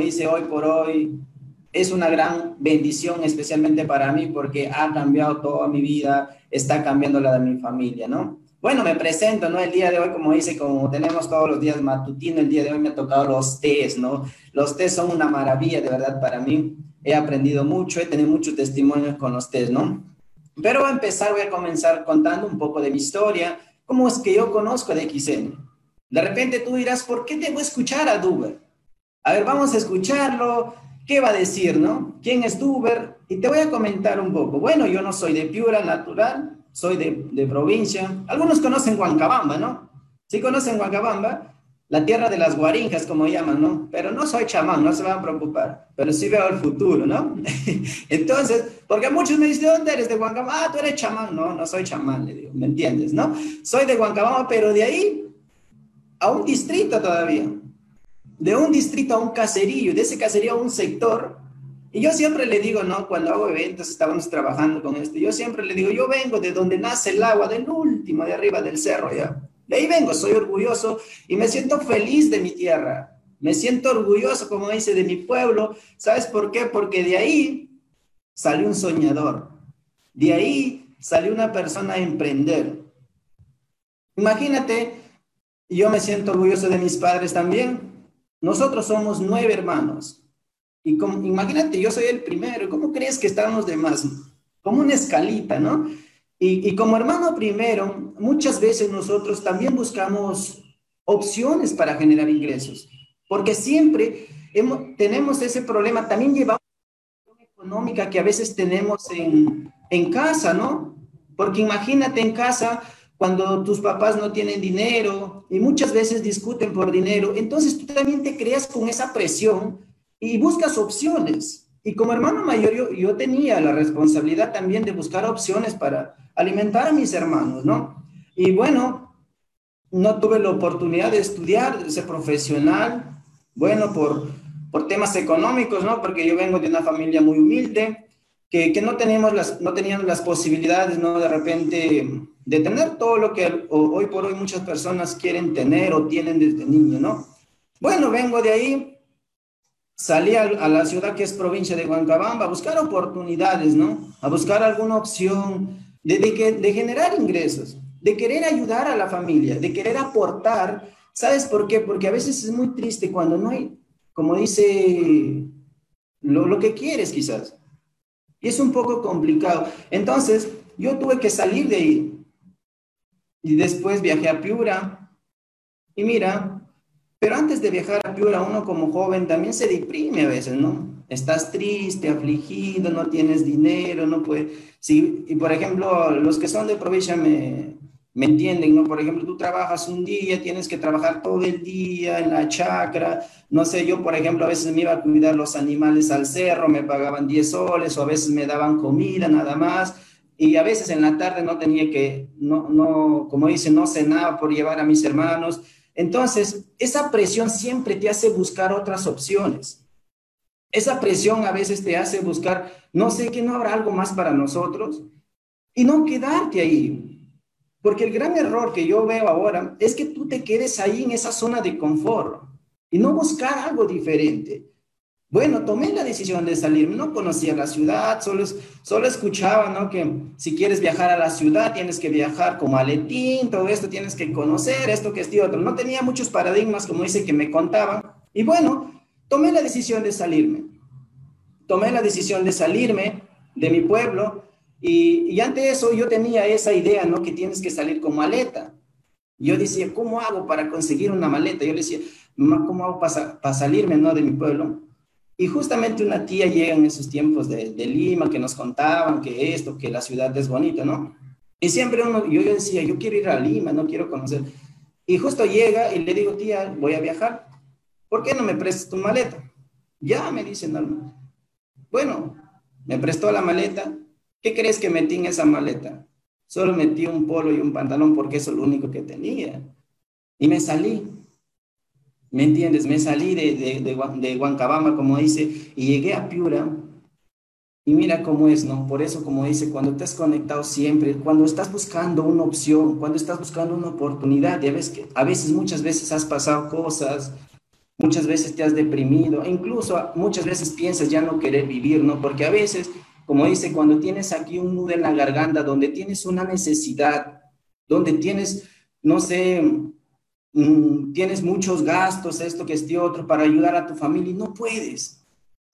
dice hoy por hoy, es una gran bendición, especialmente para mí, porque ha cambiado toda mi vida, está cambiando la de mi familia, ¿no? Bueno, me presento, ¿no? El día de hoy, como dice, como tenemos todos los días matutino, el día de hoy me ha tocado los test, ¿no? Los test son una maravilla, de verdad, para mí. He aprendido mucho, he tenido muchos testimonios con los test, ¿no? Pero voy a empezar, voy a comenzar contando un poco de mi historia, cómo es que yo conozco de XN. De repente tú dirás, ¿por qué debo escuchar a Duber? A ver, vamos a escucharlo, ¿qué va a decir, no? ¿Quién es Duber? Y te voy a comentar un poco. Bueno, yo no soy de Piura natural, soy de, provincia. Algunos conocen Huancabamba, ¿no? Sí conocen Huancabamba, la tierra de las guarinjas, como llaman, ¿no? Pero no soy chamán, no se van a preocupar, pero sí veo el futuro, ¿no? Entonces, porque muchos me dicen, ¿de dónde eres? ¿De Huancabamba? Ah, tú eres chamán. No, no soy chamán, le digo, ¿me entiendes, no? Soy de Huancabamba, pero de ahí a un distrito todavía. De un distrito a un caserío, de ese caserío a un sector y yo siempre le digo, ¿no? Cuando hago eventos, estábamos trabajando con esto, yo siempre le digo, yo vengo de donde nace el agua, del último, de arriba del cerro, ya. De ahí vengo, soy orgulloso y me siento feliz de mi tierra. Me siento orgulloso, como dice, de mi pueblo. ¿Sabes por qué? Porque de ahí salió un soñador. De ahí salió una persona a emprender. Imagínate, yo me siento orgulloso de mis padres también. Nosotros somos nueve hermanos. Y como, imagínate, yo soy el primero, ¿cómo crees que estamos de más? Como una escalita, ¿no? Y, y como hermano primero, muchas veces nosotros también buscamos opciones para generar ingresos, porque siempre hemos, tenemos ese problema, también llevamos económica que a veces tenemos en, en casa, ¿no? Porque imagínate en casa cuando tus papás no tienen dinero y muchas veces discuten por dinero, entonces tú también te creas con esa presión y buscas opciones. Y como hermano mayor, yo, yo, tenía la responsabilidad también de buscar opciones para alimentar a mis hermanos, ¿no? Y bueno, no tuve la oportunidad de estudiar, de ser profesional, bueno, por, por temas económicos, ¿no? Porque yo vengo de una familia muy humilde, que, que no, teníamos las, no teníamos las posibilidades, ¿no? De repente de tener todo lo que hoy por hoy muchas personas quieren tener o tienen desde niño, ¿no? Bueno, vengo de ahí, salí a, la ciudad que es provincia de Huancabamba a buscar oportunidades, ¿no? A buscar alguna opción de, de, de generar ingresos, de querer ayudar a la familia, de querer aportar. ¿Sabes por qué? Porque a veces es muy triste cuando no hay, como dice, lo, lo que quieres quizás. Y es un poco complicado. Entonces, yo tuve que salir de ahí. Y después viajé a Piura. Y mira, pero antes de viajar a Piura, uno como joven también se deprime a veces, ¿no? Estás triste, afligido, no tienes dinero, no puedes... Sí, y por ejemplo, los que son de provincia me, entienden, ¿no? Por ejemplo, tú trabajas un día, tienes que trabajar todo el día en la chacra, no sé, yo por ejemplo a veces me iba a cuidar los animales al cerro, me pagaban 10 soles o a veces me daban comida nada más y a veces en la tarde no tenía que, no, no, como dicen, no cenaba por llevar a mis hermanos entonces, esa presión siempre te hace buscar otras opciones. Esa presión a veces te hace buscar, no sé, que no habrá algo más para nosotros y no quedarte ahí. Porque el gran error que yo veo ahora es que tú te quedes ahí en esa zona de confort y no buscar algo diferente. Bueno, tomé la decisión de salir, no conocía la ciudad, solo, solo escuchaba, ¿no? Que si quieres viajar a la ciudad, tienes que viajar como aletín, todo esto tienes que conocer, esto que este otro. No tenía muchos paradigmas, como dice, que me contaban. Y bueno, tomé la decisión de salirme. Tomé la decisión de salirme de mi pueblo y, y ante eso yo tenía esa idea, ¿no? Que tienes que salir como maleta. Yo decía, ¿cómo hago para conseguir una maleta? Yo le decía, ¿cómo hago para, para salirme, ¿no? De mi pueblo. Y justamente una tía llega en esos tiempos de, Lima que nos contaban que esto, que la ciudad es bonita, ¿no? Y siempre uno, yo, yo decía, yo quiero ir a Lima, no quiero conocer. Y justo llega y le digo, tía, voy a viajar. ¿Por qué no me prestas tu maleta? Ya, me dice Norma. Bueno, me prestó la maleta. ¿Qué crees que metí en esa maleta? Solo metí un polo y un pantalón porque eso es lo único que tenía. Y me salí. ¿Me entiendes? Me salí de, de, como dice, y llegué a Piura. Y mira cómo es, ¿no? Por eso, como dice, cuando estás conectado siempre, cuando estás buscando una opción, cuando estás buscando una oportunidad, ya ves que a veces, muchas veces has pasado cosas, muchas veces te has deprimido, incluso muchas veces piensas ya no querer vivir, ¿no? Porque a veces, como dice, cuando tienes aquí un nudo en la garganta, donde tienes una necesidad, donde tienes, no sé, mm, tienes muchos gastos, esto que este otro, para ayudar a tu familia y no puedes.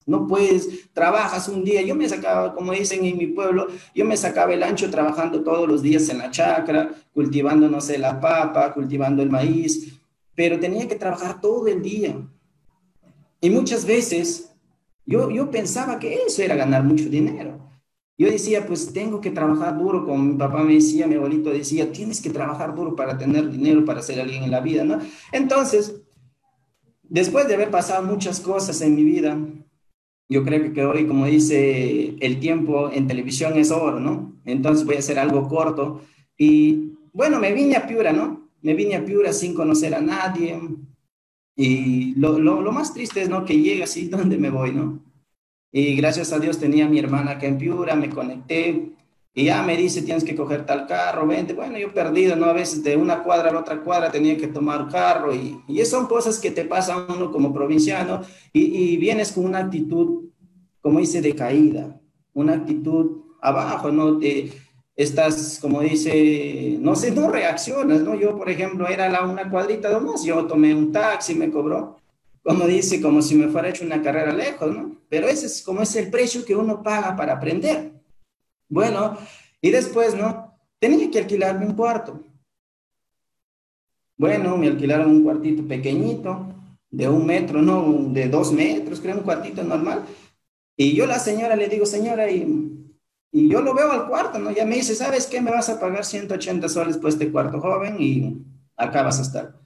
No puedes, trabajas un día, yo me sacaba, como dicen en mi pueblo, yo me sacaba el ancho trabajando todos los días en la chacra, cultivando, no sé, la papa, cultivando el maíz, pero tenía que trabajar todo el día. Y muchas veces yo, yo pensaba que eso era ganar mucho dinero. Yo decía, pues tengo que trabajar duro, como mi papá me decía, mi abuelito decía, tienes que trabajar duro para tener dinero, para ser alguien en la vida, ¿no? Entonces, después de haber pasado muchas cosas en mi vida, yo creo que hoy, como dice, el tiempo en televisión es oro, ¿no? Entonces voy a hacer algo corto. Y bueno, me vine a Piura, ¿no? Me vine a Piura sin conocer a nadie. Y lo, lo, lo más triste es, ¿no? Que llega así, ¿dónde me voy, no? Y gracias a Dios tenía a mi hermana acá en Piura, me conecté. Y ya me dice, tienes que coger tal carro, vente. Bueno, yo perdido, ¿no? A veces de una cuadra a la otra cuadra tenía que tomar carro y, y son cosas que te pasan uno como provinciano y, y vienes con una actitud, como dice, de caída, una actitud abajo, ¿no? Te, estás, como dice, no sé, no reaccionas, ¿no? Yo, por ejemplo, era la, una cuadrita de más, yo tomé un taxi, me cobró, como dice, como si me fuera hecho una carrera lejos, ¿no? Pero ese es como es el precio que uno paga para aprender. Bueno, y después, ¿no? Tenía que alquilarme un cuarto. Bueno, me alquilaron un cuartito pequeñito, de un metro, no, de dos metros, creo, un cuartito normal. Y yo la señora le digo, señora, y, y yo lo veo al cuarto, ¿no? Ya me dice, ¿sabes qué? Me vas a pagar 180 soles por este cuarto joven y acá vas a estar.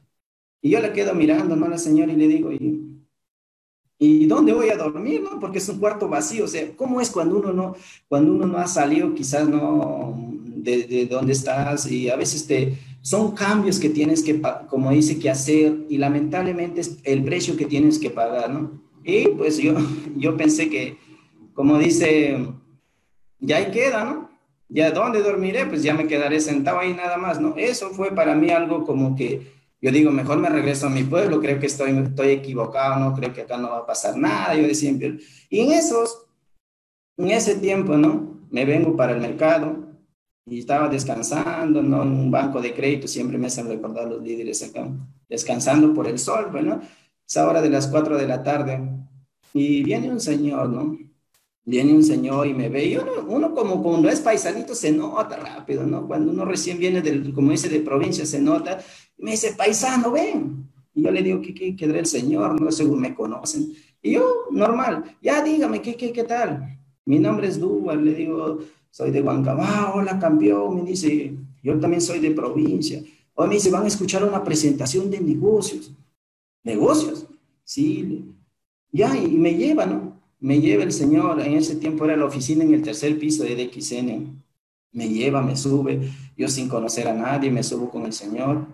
Y yo le quedo mirando, ¿no? A la señora y le digo, ¿y ¿Y dónde voy a dormir? No? Porque es un cuarto vacío. O sea, ¿cómo es cuando uno no, cuando uno no ha salido quizás no de, de donde estás? Y a veces te, son cambios que tienes que, como dice, que hacer y lamentablemente es el precio que tienes que pagar, ¿no? Y pues yo, yo pensé que, como dice, ya ahí queda, ¿no? Ya dónde dormiré, pues ya me quedaré sentado ahí nada más, ¿no? Eso fue para mí algo como que yo digo, mejor me regreso a mi pueblo, creo que estoy, estoy equivocado, no creo que acá no va a pasar nada, yo decía, y en esos, en ese tiempo, ¿no? Me vengo para el mercado y estaba descansando, ¿no? En un banco de crédito, siempre me hacen recordar los líderes acá, descansando por el sol, bueno, es hora de las 4 de la tarde y viene un señor, ¿no? Viene un señor y me ve, y uno, uno como cuando es paisanito se nota rápido, ¿no? Cuando uno recién viene del, como dice, de provincia se nota, me dice, paisano, ven. Y yo le digo, ¿qué, qué, qué el señor? No, según me conocen. Y yo, normal, ya dígame, ¿qué, qué, qué tal? Mi nombre es Duval, le digo, soy de Huancabá, hola campeón, me dice, yo también soy de provincia. Hoy me dice, van a escuchar una presentación de negocios. ¿Negocios? Sí. Ya, y me lleva, ¿no? Me lleva el señor, en ese tiempo era la oficina en el tercer piso de DXN. Me lleva, me sube, yo sin conocer a nadie, me subo con el señor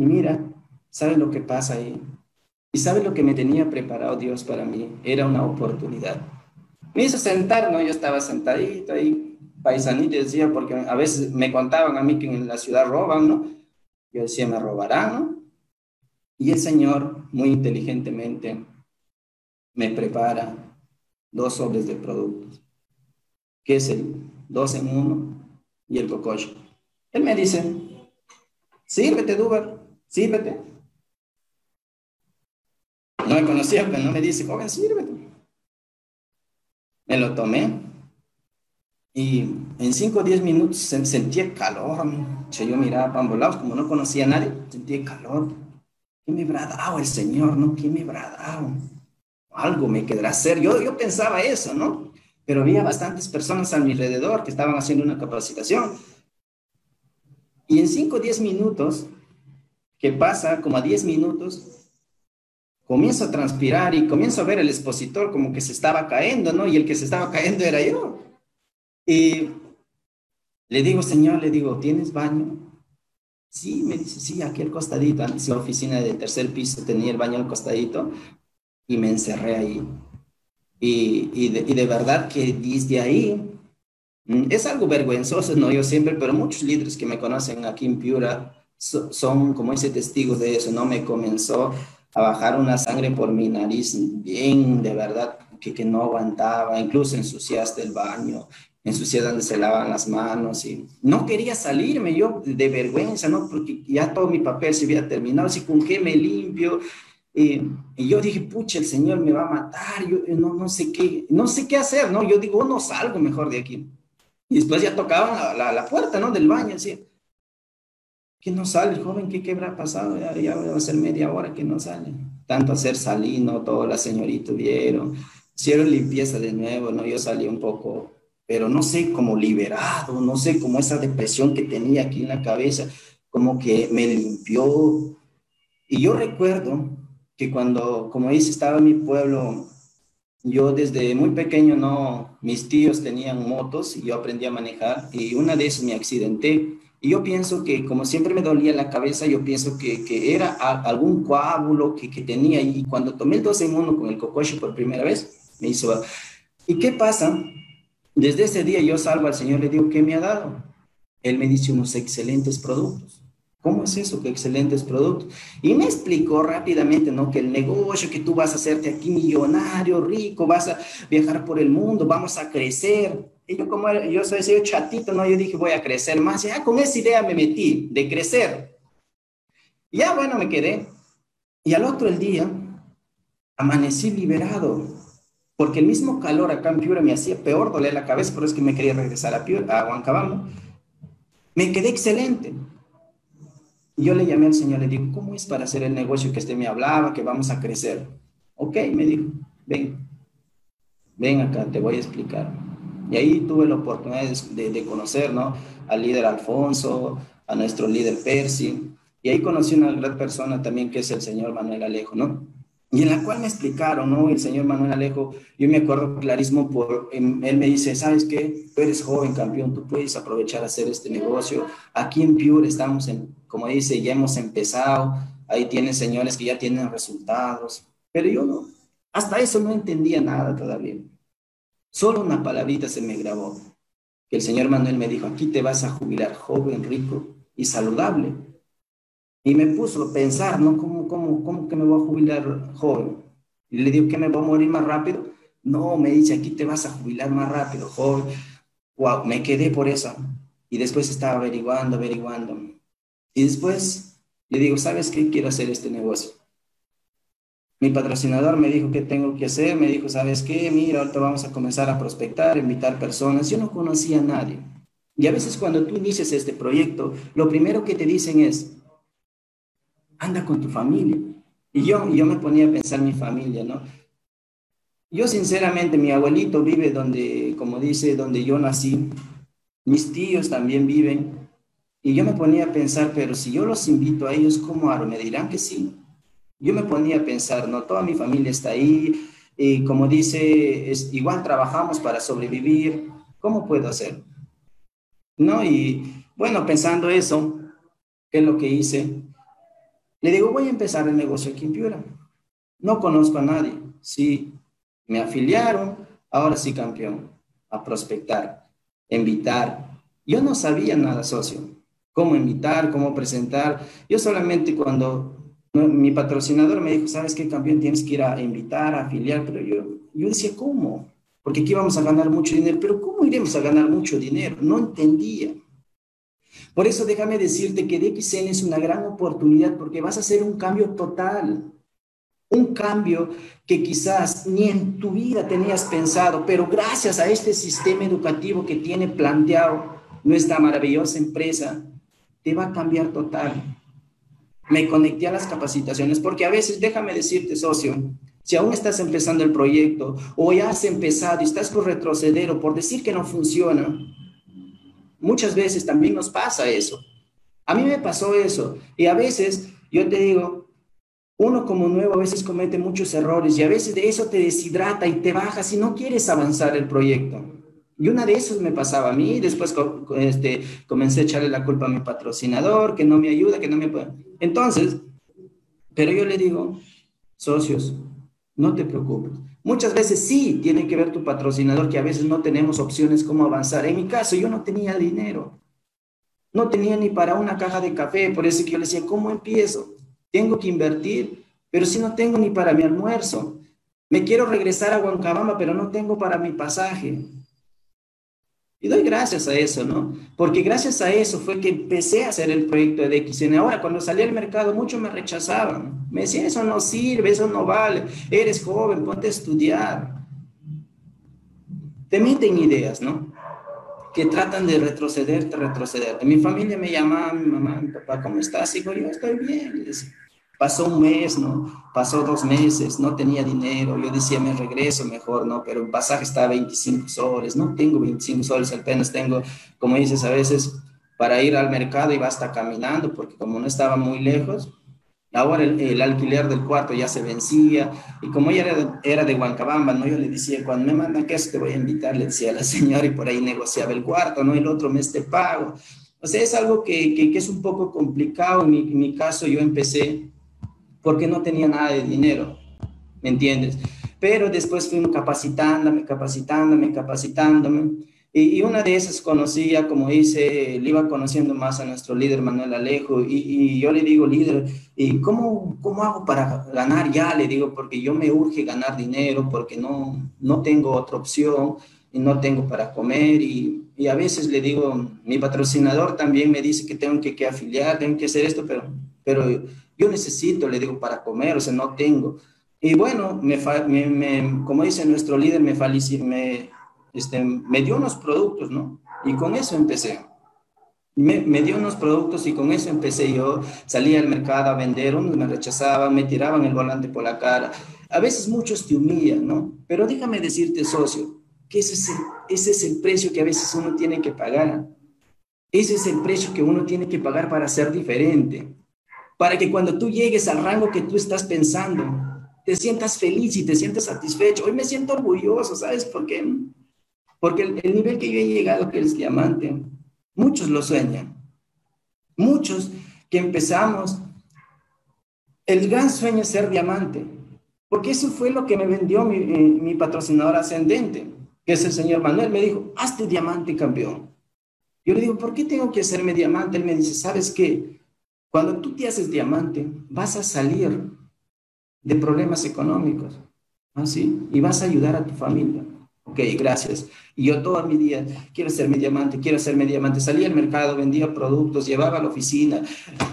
y mira, ¿sabes lo que pasa ahí? ¿Y sabes lo que me tenía preparado Dios para mí? Era una oportunidad. Me hizo sentar, ¿no? Yo estaba sentadito ahí, paisanito, decía, porque a veces me contaban a mí que en la ciudad roban, ¿no? Yo decía, me robarán, ¿no? Y el Señor, muy inteligentemente, me prepara dos sobres de productos, que es el dos en uno y el cococho. Él me dice, sírvete, Duber, sírvete. No me conocía, pero no me dice, joven, sírvete. Me lo tomé y en 5 o 10 minutos sentía calor. yo miraba para ambos lados, como no conocía a nadie, sentía calor. ¿Qué me habrá dado el Señor? ¿No? ¿Qué me habrá dado? Algo me quedará hacer. Yo, yo pensaba eso, ¿no? Pero había bastantes personas a mi alrededor que estaban haciendo una capacitación. Y en 5 o 10 minutos ¿Qué pasa? Como a 10 minutos, comienzo a transpirar y comienzo a ver el expositor como que se estaba cayendo, ¿no? Y el que se estaba cayendo era yo. Y le digo, señor, le digo, ¿tienes baño? Sí, me dice, sí, aquí al costadito. Antes la oficina del tercer piso tenía el baño al costadito y me encerré ahí. Y, y, de, y de verdad que desde ahí mm, es algo vergonzoso, no yo siempre, pero muchos líderes que me conocen aquí en Piura son, como ese testigo de eso, ¿no? Me comenzó a bajar una sangre por mi nariz, bien, de verdad, que, que no aguantaba, incluso ensuciaste el baño, ensucié donde se lavan las manos y no quería salirme yo de vergüenza, ¿no? Porque ya todo mi papel se había terminado, así con qué me limpio. y yo dije, pucha, el Señor me va a matar, yo no, no sé qué, no sé qué hacer, ¿no? Yo digo, no salgo mejor de aquí. Y después ya tocaban la, la, puerta, ¿no? Del baño, así. Que no sale, joven, ¿qué, qué habrá pasado? Ya, ya va a ser media hora que no sale. Tanto hacer salino, todo la señorita vieron. Hicieron limpieza de nuevo, ¿no? Yo salí un poco pero no sé, como liberado, no sé, como esa depresión que tenía aquí en la cabeza, como que me limpió. Y yo recuerdo que cuando, como dice, estaba en mi pueblo, yo desde muy pequeño, no, mis tíos tenían motos y yo aprendí a manejar y una de esas me accidenté. Y yo pienso que, como siempre me dolía la cabeza, yo pienso que, que era algún coágulo que, que, tenía. Y cuando tomé el 12 en 1 con el cocoche por primera vez, me hizo... ¿Y qué pasa? Desde ese día yo salgo al Señor, le digo, ¿qué me ha dado? Él me dice unos excelentes productos. ¿Cómo es eso? ¿Qué excelentes productos? Y me explicó rápidamente, ¿no? Que el negocio, que tú vas a hacerte aquí millonario, rico, vas a viajar por el mundo, vamos a crecer. Y yo como yo soy ese chatito, ¿no? Yo dije, voy a crecer más. Ya con esa idea me metí, de crecer. Ya bueno, me quedé. Y al otro el día, amanecí liberado porque el mismo calor acá en Piura me hacía peor doler la cabeza, por eso es que me quería regresar a, Piura, a Huancabamba. Me quedé excelente. Y yo le llamé al Señor, le digo, ¿cómo es para hacer el negocio que usted me hablaba, que vamos a crecer? Ok, me dijo, ven, ven acá, te voy a explicar. Y ahí tuve la oportunidad de, de conocer, ¿no? Al líder Alfonso, a nuestro líder Percy, y ahí conocí una gran persona también que es el señor Manuel Alejo, ¿no? y en la cual me explicaron, ¿no? El señor Manuel Alejo, yo me acuerdo clarísimo, por, em, él me dice, ¿sabes qué? Tú eres joven campeón, tú puedes aprovechar a hacer este negocio. Aquí en Pure estamos, en, como dice, ya hemos empezado, ahí tienen señores que ya tienen resultados, pero yo no, hasta eso no entendía nada todavía. Solo una palabrita se me grabó, que el señor Manuel me dijo, aquí te vas a jubilar joven, rico y saludable. Y me puso a pensar, ¿no? ¿Cómo, cómo, cómo que me voy a jubilar joven? Y le digo que me voy a morir más rápido. No, me dice, aquí te vas a jubilar más rápido, joven. Wow, me quedé por eso. Y después estaba averiguando, averiguando. Y después le digo, ¿sabes qué? Quiero hacer este negocio. Mi patrocinador me dijo qué tengo que hacer, me dijo, ¿sabes qué? Mira, ahorita vamos a comenzar a prospectar, invitar personas. Yo no conocía a nadie. Y a veces cuando tú inicias este proyecto, lo primero que te dicen es, anda con tu familia. Y yo, yo me ponía a pensar mi familia, ¿no? Yo sinceramente, mi abuelito vive donde, como dice, donde yo nací. Mis tíos también viven. Y yo me ponía a pensar, pero si yo los invito a ellos, ¿cómo hago? Me dirán que sí. Yo me ponía a pensar, no, toda mi familia está ahí. Y como dice, es, igual trabajamos para sobrevivir. ¿Cómo puedo hacer? ¿No? Y bueno, pensando eso, ¿qué es lo que hice? Le digo, voy a empezar el negocio aquí en Piura. No conozco a nadie. Sí, me afiliaron, ahora sí campeón, a prospectar, invitar. Yo no sabía nada, socio. Cómo invitar, cómo presentar. Yo solamente cuando mi patrocinador me dijo, ¿sabes qué, campeón? Tienes que ir a invitar, a afiliar. Pero yo, yo decía, ¿cómo? Porque aquí vamos a ganar mucho dinero. Pero ¿cómo iremos a ganar mucho dinero? No entendía. Por eso déjame decirte que DXN es una gran oportunidad porque vas a hacer un cambio total. Un cambio que quizás ni en tu vida tenías pensado, pero gracias a este sistema educativo que tiene planteado nuestra maravillosa empresa, te va a cambiar total. Me conecté a las capacitaciones porque a veces, déjame decirte, socio, si aún estás empezando el proyecto o ya has empezado y estás por retroceder o por decir que no funciona, Muchas veces también nos pasa eso. A mí me pasó eso. Y a veces, yo te digo, uno como nuevo a veces comete muchos errores y a veces de eso te deshidrata y te bajas y no quieres avanzar el proyecto. Y una de esas me pasaba a mí, después este, comencé a echarle la culpa a mi patrocinador, que no me ayuda, que no me puede. Entonces, pero yo le digo, socios, no te preocupes. Muchas veces sí tiene que ver tu patrocinador, que a veces no tenemos opciones cómo avanzar. En mi caso, yo no tenía dinero. No tenía ni para una caja de café, por eso que yo le decía, ¿cómo empiezo? Tengo que invertir. pero si no tengo ni para mi almuerzo. Me quiero regresar a Huancabamba, pero no tengo para mi pasaje. Y doy gracias a eso, ¿no? Porque gracias a eso fue que empecé a hacer el proyecto de XN. Ahora, cuando salí al mercado, muchos me rechazaban. Me decían, eso no sirve, eso no vale. Eres joven, ponte a estudiar. Te meten ideas, ¿no? Que tratan de retrocederte, retrocederte. Mi familia me llamaba, mi mamá, mi papá, ¿cómo estás? Y yo, yo estoy bien. Pasó un mes, ¿no? Pasó dos meses, no tenía dinero. Yo decía, me regreso mejor, ¿no? Pero el pasaje está a 25 soles. No tengo 25 soles, apenas tengo, como dices, a veces para ir al mercado iba hasta caminando, porque como no estaba muy lejos, ahora el, alquiler del cuarto ya se vencía. Y como ella era, de Huancabamba, ¿no? Yo le decía, cuando me mandan queso te voy a invitar, le decía a la señora, y por ahí negociaba el cuarto, ¿no? El otro mes te pago. O sea, es algo que, que, es un poco complicado. En mi caso, yo empecé porque no tenía nada de dinero, ¿me entiendes? Pero después fui capacitándome, capacitándome, capacitándome. Y, una de esas conocía, como dice, le iba conociendo más a nuestro líder Manuel Alejo. Y, yo le digo, líder, ¿y cómo, cómo hago para ganar ya? Le digo, porque yo me urge ganar dinero, porque no, no tengo otra opción y no tengo para comer. Y, y a veces le digo, mi patrocinador también me dice que tengo que, que afiliar, tengo que hacer esto, pero, pero yo necesito, le digo, para comer, o sea, no tengo. Y bueno, me, me, como dice nuestro líder, me, me, este, me dio unos productos, ¿no? Y con eso empecé. Me, me, dio unos productos y con eso empecé yo. Salía al mercado a vender, unos me rechazaban, me tiraban el volante por la cara. A veces muchos te humillan, ¿no? Pero déjame decirte, socio, que ese es, el, ese es el precio que a veces uno tiene que pagar. Ese es el precio que uno tiene que pagar para ser diferente para que cuando tú llegues al rango que tú estás pensando, te sientas feliz y te sientas satisfecho. Hoy me siento orgulloso, ¿sabes por qué? Porque el, nivel que yo he llegado, que es diamante, muchos lo sueñan. Muchos que empezamos, el gran sueño es ser diamante, porque eso fue lo que me vendió mi, eh, mi patrocinador ascendente, que es el señor Manuel. Me dijo, hazte diamante campeón. Yo le digo, ¿por qué tengo que hacerme diamante? Él me dice, ¿sabes qué? Cuando tú te haces diamante, vas a salir de problemas económicos, ¿así? Y vas a ayudar a tu familia. Ok, gracias. Y yo toda mi día, quiero ser mi diamante, quiero ser mi diamante. Salía al mercado, vendía productos, llevaba a la oficina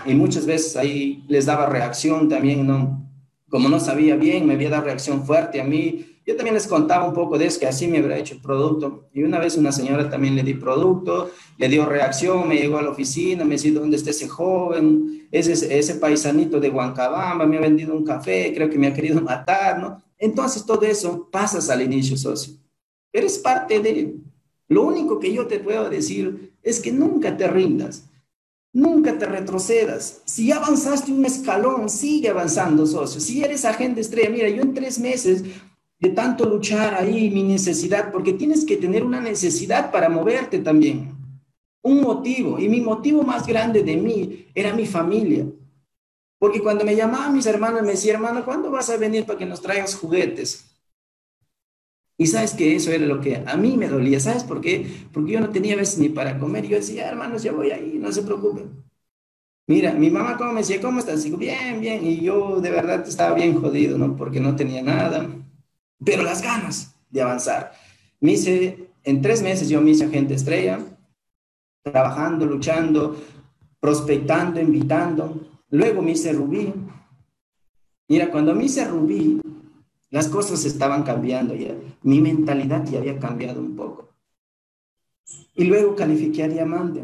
y muchas veces ahí les daba reacción también, ¿no? Como no sabía bien, me había dado reacción fuerte a mí yo también les contaba un poco de eso, que así me habría hecho el producto. Y una vez una señora también le di producto, le dio reacción, me llegó a la oficina, me decía, ¿dónde está ese joven? Ese, ese paisanito de Huancabamba me ha vendido un café, creo que me ha querido matar, ¿no? Entonces todo eso pasas al inicio, socio. Eres parte de... Lo único que yo te puedo decir es que nunca te rindas. Nunca te retrocedas. Si avanzaste un escalón, sigue avanzando, socio. Si eres agente estrella, mira, yo en tres meses de tanto luchar ahí, mi necesidad, porque tienes que tener una necesidad para moverte también, un motivo. Y mi motivo más grande de mí era mi familia. Porque cuando me llamaban mis hermanos, me decían, hermano, ¿cuándo vas a venir para que nos traigas juguetes? Y sabes que eso era lo que a mí me dolía. ¿Sabes por qué? Porque yo no tenía veces ni para comer. Y yo decía, hermanos, ya voy ahí, no se preocupen. Mira, mi mamá como me decía, ¿cómo estás? Digo, bien, bien. Y yo de verdad estaba bien jodido, ¿no? Porque no tenía nada pero las ganas de avanzar. Me hice, en tres meses yo me hice agente estrella, trabajando, luchando, prospectando, invitando. Luego me hice rubí. Mira, cuando me hice rubí, las cosas estaban cambiando ya. Mi mentalidad ya había cambiado un poco. Y luego califiqué a diamante.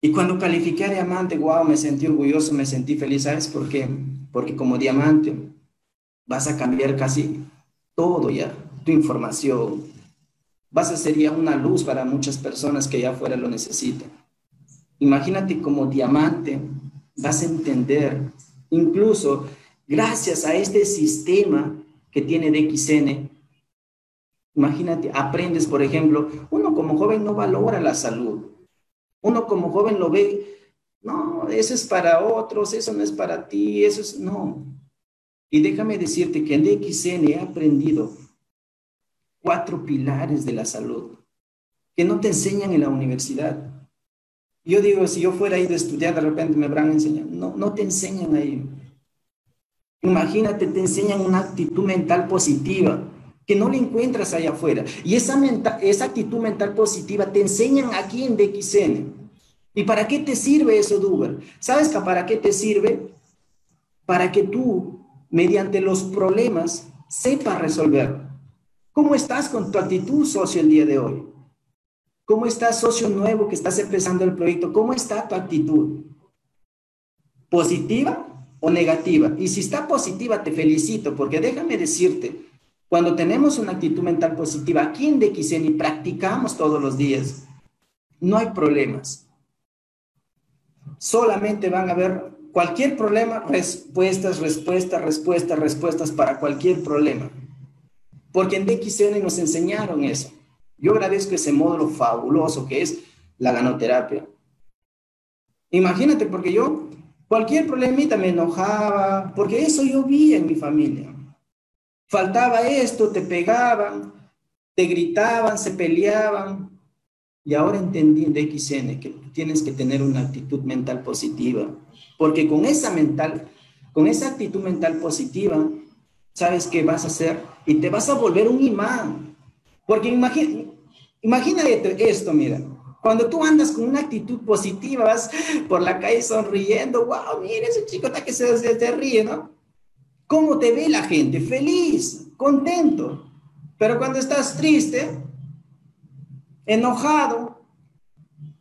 Y cuando califiqué a diamante, wow, me sentí orgulloso, me sentí feliz. ¿Sabes por qué? Porque como diamante vas a cambiar casi todo ya, tu información. Vas a ser ya una luz para muchas personas que allá afuera lo necesitan. Imagínate como diamante, vas a entender, incluso gracias a este sistema que tiene DXN, imagínate, aprendes, por ejemplo, uno como joven no valora la salud. Uno como joven lo ve, no, eso es para otros, eso no es para ti, eso es, no. Y déjame decirte que en DXN he aprendido cuatro pilares de la salud que no te enseñan en la universidad. Yo digo, si yo fuera ido a estudiar, de repente me habrán enseñado. No, no te enseñan ahí. Imagínate, te enseñan una actitud mental positiva que no la encuentras allá afuera. Y esa, esa actitud mental positiva te enseñan aquí en DXN. ¿Y para qué te sirve eso, Duber? ¿Sabes para qué te sirve? Para que tú, mediante los problemas, sepas resolver. ¿Cómo estás con tu actitud, socio, el día de hoy? ¿Cómo estás, socio nuevo que estás empezando el proyecto? ¿Cómo está tu actitud? ¿Positiva o negativa. Y si está positiva, te felicito, porque déjame decirte, cuando tenemos una actitud mental positiva aquí en DXN y practicamos todos los días, no hay problemas. Solamente van a haber cualquier problema, respuestas, respuestas, respuestas, respuestas para cualquier problema. Porque en DXN nos enseñaron eso. Yo agradezco ese módulo fabuloso que es la ganoterapia. Imagínate, porque yo Cualquier problemita me enojaba, porque eso yo vi en mi familia. Faltaba esto, te pegaban, te gritaban, se peleaban. Y ahora entendí de XN que tienes que tener una actitud mental positiva, porque con esa mental, con esa actitud mental positiva, sabes qué vas a hacer y te vas a volver un imán. Porque imagina, imagínate esto, mira, cuando tú andas con una actitud positiva, vas por la calle sonriendo, wow, mira ese chico está que se, se, ríe, ¿no? ¿Cómo te ve la gente? Feliz, contento. Pero cuando estás triste, enojado,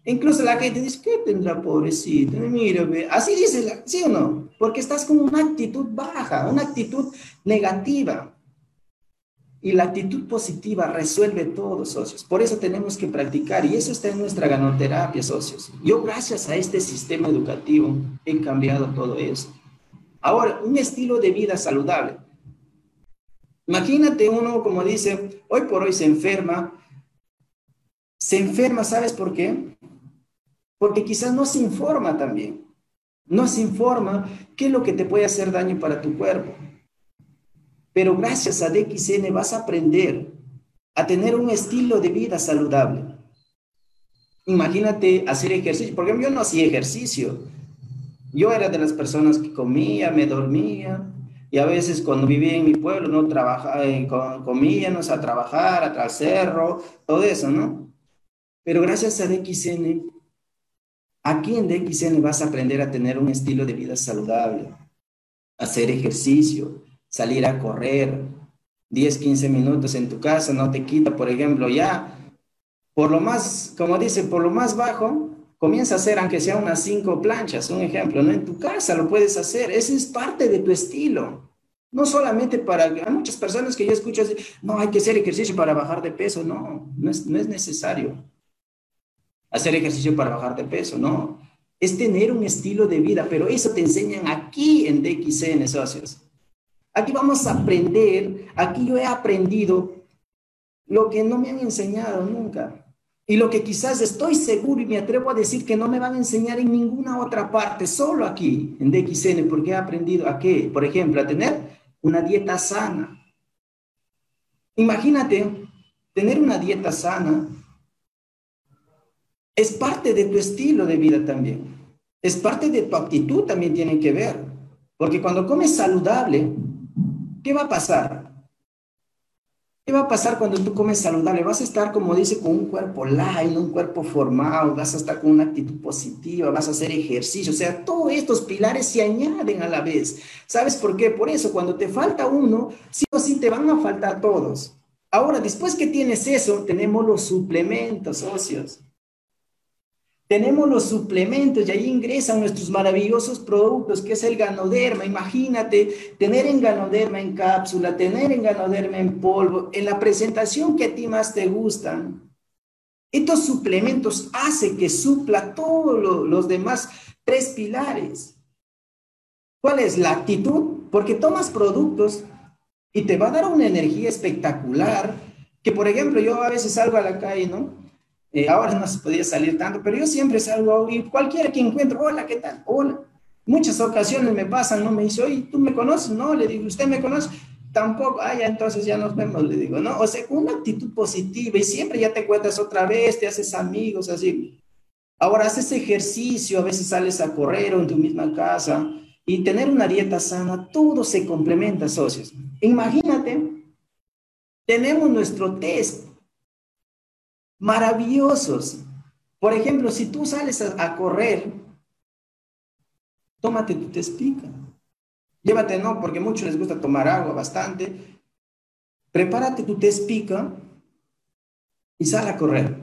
incluso la gente dice, ¿qué tendrá pobrecito? Mira, así dice, ¿sí o no? Porque estás con una actitud baja, una actitud negativa. Y la actitud positiva resuelve todo, socios. Por eso tenemos que practicar y eso está en nuestra ganoterapia, socios. Yo gracias a este sistema educativo he cambiado todo eso. Ahora, un estilo de vida saludable. Imagínate uno, como dice, hoy por hoy se enferma. Se enferma, ¿sabes por qué? Porque quizás no se informa también. No se informa qué es lo que te puede hacer daño para tu cuerpo. Pero gracias a DXN vas a aprender a tener un estilo de vida saludable. Imagínate hacer ejercicio, porque yo no hacía ejercicio. Yo era de las personas que comía, me dormía, y a veces cuando vivía en mi pueblo, no trabajaba, eh, comíamos a trabajar, al cerro, todo eso, ¿no? Pero gracias a DXN, aquí en DXN vas a aprender a tener un estilo de vida saludable, hacer ejercicio, salir a correr 10, 15 minutos en tu casa, no te quita, por ejemplo, ya por lo más, como dice, por lo más bajo, comienza a hacer, aunque sea unas cinco planchas, un ejemplo, ¿no? En tu casa lo puedes hacer, ese es parte de tu estilo. No solamente para, hay muchas personas que yo escucho, no, hay que hacer ejercicio para bajar de peso, no, no es, no es necesario hacer ejercicio para bajar de peso, no. Es tener un estilo de vida, pero eso te enseñan aquí en DXN, socios. Aquí vamos a aprender, aquí yo he aprendido lo que no me han enseñado nunca. Y lo que quizás estoy seguro y me atrevo a decir que no me van a enseñar en ninguna otra parte, solo aquí en DXN, porque he aprendido a qué, por ejemplo, a tener una dieta sana. Imagínate, tener una dieta sana es parte de tu estilo de vida también. Es parte de tu actitud también tiene que ver. Porque cuando comes saludable, ¿Qué va a pasar? ¿Qué va a pasar cuando tú comes saludable? Vas a estar, como dice, con un cuerpo light, un cuerpo formado, vas a estar con una actitud positiva, vas a hacer ejercicio. O sea, todos estos pilares se añaden a la vez. ¿Sabes por qué? Por eso, cuando te falta uno, sí o sí te van a faltar todos. Ahora, después que tienes eso, tenemos los suplementos, socios. Tenemos los suplementos y ahí ingresan nuestros maravillosos productos, que es el ganoderma. Imagínate tener en ganoderma en cápsula, tener en ganoderma en polvo, en la presentación que a ti más te gustan. Estos suplementos hacen que supla todos los demás tres pilares. ¿Cuál es la actitud? Porque tomas productos y te va a dar una energía espectacular, que por ejemplo yo a veces salgo a la calle, ¿no? Eh, ahora no se podía salir tanto, pero yo siempre salgo y cualquiera que encuentro, hola, ¿qué tal? Hola. Muchas ocasiones me pasan, no me dice, oye, ¿tú me conoces? No, le digo, ¿usted me conoce? Tampoco, ah, ya entonces ya nos vemos, le digo, ¿no? O sea, una actitud positiva y siempre ya te cuentas otra vez, te haces amigos, así. Ahora haces ejercicio, a veces sales a correr o en tu misma casa, y tener una dieta sana, todo se complementa, socios. Imagínate, tenemos nuestro test maravillosos. Por ejemplo, si tú sales a, correr, tómate tu test pica. Llévate, no, porque muchos les gusta tomar agua bastante. Prepárate tu test pica y sal a correr.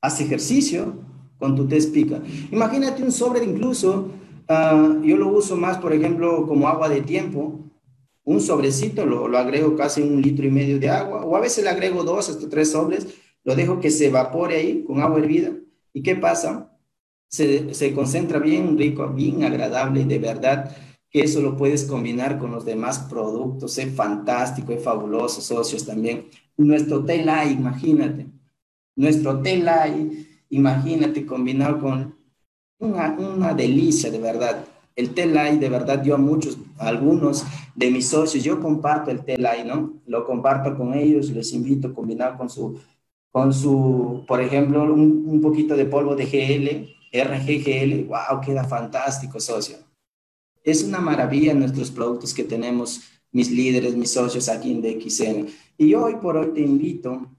Haz ejercicio con tu test pica. Imagínate un sobre incluso Ah, yo lo uso más, por ejemplo, como agua de tiempo. Un sobrecito lo, lo, agrego casi un litro y medio de agua, o a veces le agrego dos hasta tres sobres, lo dejo que se evapore ahí con agua hervida. ¿Y qué pasa? Se, se concentra bien rico, bien agradable, de verdad que eso lo puedes combinar con los demás productos. Es fantástico, es fabuloso, socios también. Nuestro Telai, imagínate. Nuestro Telai, imagínate combinado con una, delicia, de verdad. El Telai, de verdad, yo a muchos, a algunos de mis socios, yo comparto el Telai, ¿no? Lo comparto con ellos, les invito a combinar con su, con su por ejemplo, un, un poquito de polvo de GL, RGGL, wow, queda fantástico, socio. Es una maravilla nuestros productos que tenemos, mis líderes, mis socios aquí en DXN. Y hoy por hoy te invito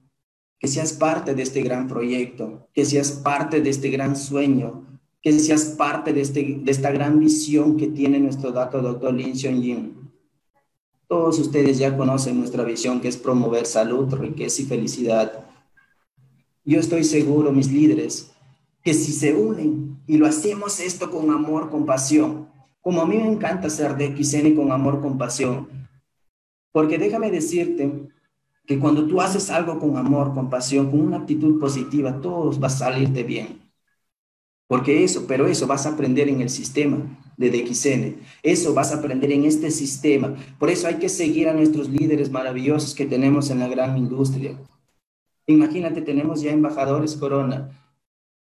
que seas parte de este gran proyecto, que seas parte de este gran sueño, que seas parte de, este, de esta gran visión que tiene nuestro dato doctor Lin Xiong Todos ustedes ya conocen nuestra visión que es promover salud, riqueza y felicidad. Yo estoy seguro, mis líderes, que si se unen y lo hacemos esto con amor, con pasión, como a mí me encanta ser de XN con amor, con pasión, porque déjame decirte que cuando tú haces algo con amor, con pasión, con una actitud positiva, todo va a salirte bien. Porque eso, pero eso vas a aprender en el sistema de DXN. Eso vas a aprender en este sistema. Por eso hay que seguir a nuestros líderes maravillosos que tenemos en la gran industria. Imagínate, tenemos ya embajadores Corona.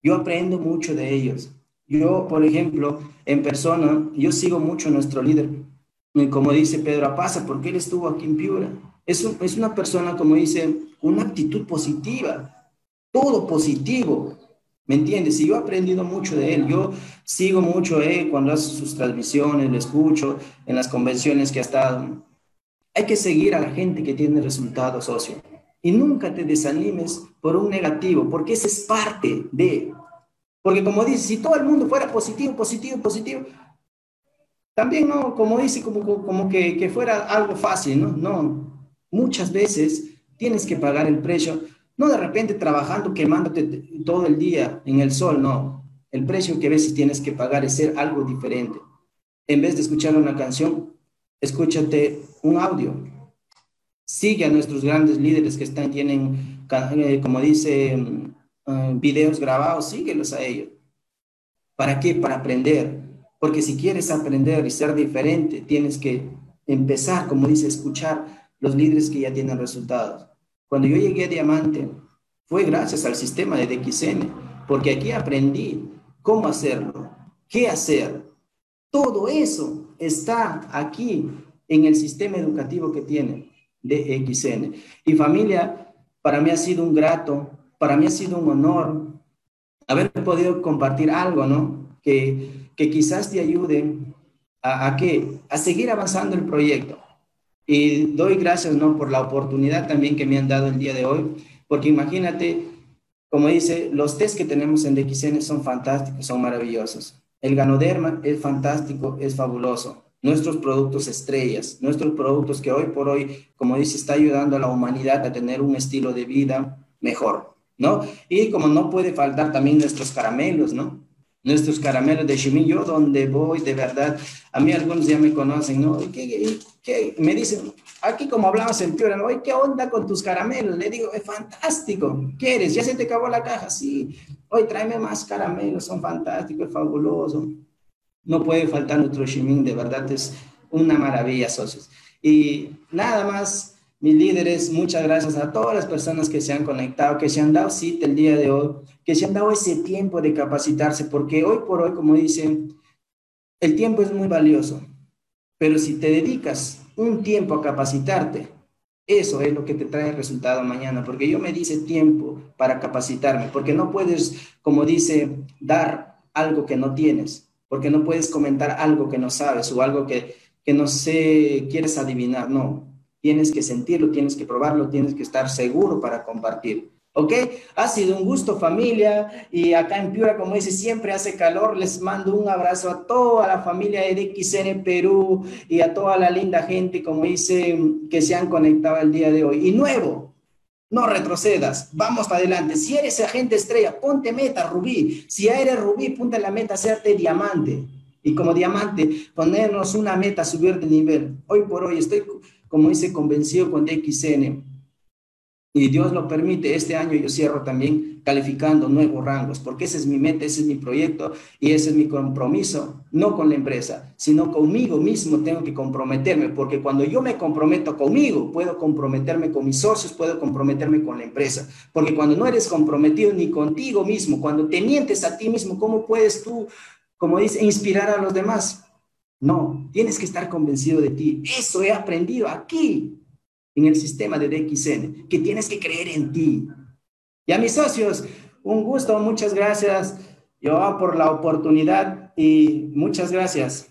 Yo aprendo mucho de ellos. Yo, por ejemplo, en persona, yo sigo mucho a nuestro líder. Como dice Pedro Apaza, porque él estuvo aquí en Piura. Es, es una persona, como dice, una actitud positiva. Todo positivo ¿Me entiendes? Y yo he aprendido mucho de él. Yo sigo mucho él cuando hace sus transmisiones, lo escucho en las convenciones que ha estado. Hay que seguir a la gente que tiene resultados, socio. Y nunca te desanimes por un negativo, porque ese es parte de. Porque como dice, si todo el mundo fuera positivo, positivo, positivo, también no, como dice, como, que, que fuera algo fácil, ¿no? No, muchas veces tienes que pagar el precio no de repente trabajando, quemándote todo el día en el sol, no. El precio que a veces tienes que pagar es ser algo diferente. En vez de escuchar una canción, escúchate un audio. Sigue a nuestros grandes líderes que están, tienen, eh, como dice, eh, videos grabados, síguelos a ellos. ¿Para qué? Para aprender. Porque si quieres aprender y ser diferente, tienes que empezar, como dice, escuchar los líderes que ya tienen resultados. Cuando yo llegué a Diamante, fue gracias al sistema de DXN, porque aquí aprendí cómo hacerlo, qué hacer. Todo eso está aquí en el sistema educativo que tiene DXN. Y familia, para mí ha sido un grato, para mí ha sido un honor haber podido compartir algo, ¿no? Que, que quizás te ayude a, a, a seguir avanzando el proyecto. Y doy gracias, ¿no? Por la oportunidad también que me han dado el día de hoy, porque imagínate, como dice, los test que tenemos en DXN son fantásticos, son maravillosos. El Ganoderma es fantástico, es fabuloso. Nuestros productos estrellas, nuestros productos que hoy por hoy, como dice, está ayudando a la humanidad a tener un estilo de vida mejor, ¿no? Y como no puede faltar también nuestros caramelos, ¿no? nuestros caramelos de Ximin, yo donde voy, de verdad, a mí algunos ya me conocen, ¿no? ¿Qué, qué, Me dicen, aquí como hablamos en Piura, ¿no? ¿qué onda con tus caramelos? Le digo, es fantástico, ¿quieres? ¿Ya se te acabó la caja? Sí, hoy tráeme más caramelos, son fantásticos, es fabuloso. No puede faltar nuestro Ximin, de verdad, es una maravilla, socios. Y nada más, mis líderes, muchas gracias a todas las personas que se han conectado, que se han dado cita el día de hoy, que se han dado ese tiempo de capacitarse, porque hoy por hoy, como dicen, el tiempo es muy valioso, pero si te dedicas un tiempo a capacitarte, eso es lo que te trae el resultado mañana, porque yo me dice tiempo para capacitarme, porque no puedes, como dice, dar algo que no tienes. Porque no puedes comentar algo que no sabes o algo que, que no sé, quieres adivinar, no. Tienes que sentirlo, tienes que probarlo, tienes que estar seguro para compartir. ¿Ok? Ha sido un gusto familia y acá en Piura, como dice, siempre hace calor. Les mando un abrazo a toda la familia de XN Perú y a toda la linda gente, como dice, que se han conectado el día de hoy. Y nuevo, no retrocedas, vamos adelante. Si eres agente estrella, ponte meta, Rubí. Si eres Rubí, ponte la meta, hacerte diamante. Y como diamante, ponernos una meta, subir de nivel. Hoy por hoy estoy, como dice, convencido con DXN y Dios lo permite, este año yo cierro también calificando nuevos rangos, porque ese es mi meta, ese es mi proyecto y ese es mi compromiso, no con la empresa, sino conmigo mismo tengo que comprometerme, porque cuando yo me comprometo conmigo, puedo comprometerme con mis socios, puedo comprometerme con la empresa, porque cuando no eres comprometido ni contigo mismo, cuando te mientes a ti mismo, ¿cómo puedes tú, como dice, inspirar a los demás? No, tienes que estar convencido de ti. Eso he aprendido aquí, en el sistema de DXN, que tienes que creer en ti. Y a mis socios, un gusto, muchas gracias, yo por la oportunidad y muchas gracias.